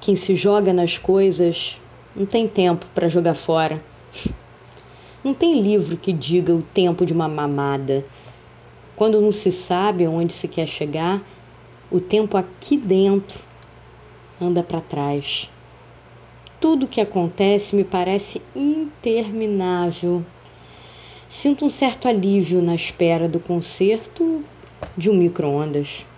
Quem se joga nas coisas não tem tempo para jogar fora. Não tem livro que diga o tempo de uma mamada. Quando não se sabe onde se quer chegar, o tempo aqui dentro anda para trás. Tudo o que acontece me parece interminável. Sinto um certo alívio na espera do concerto de um micro-ondas.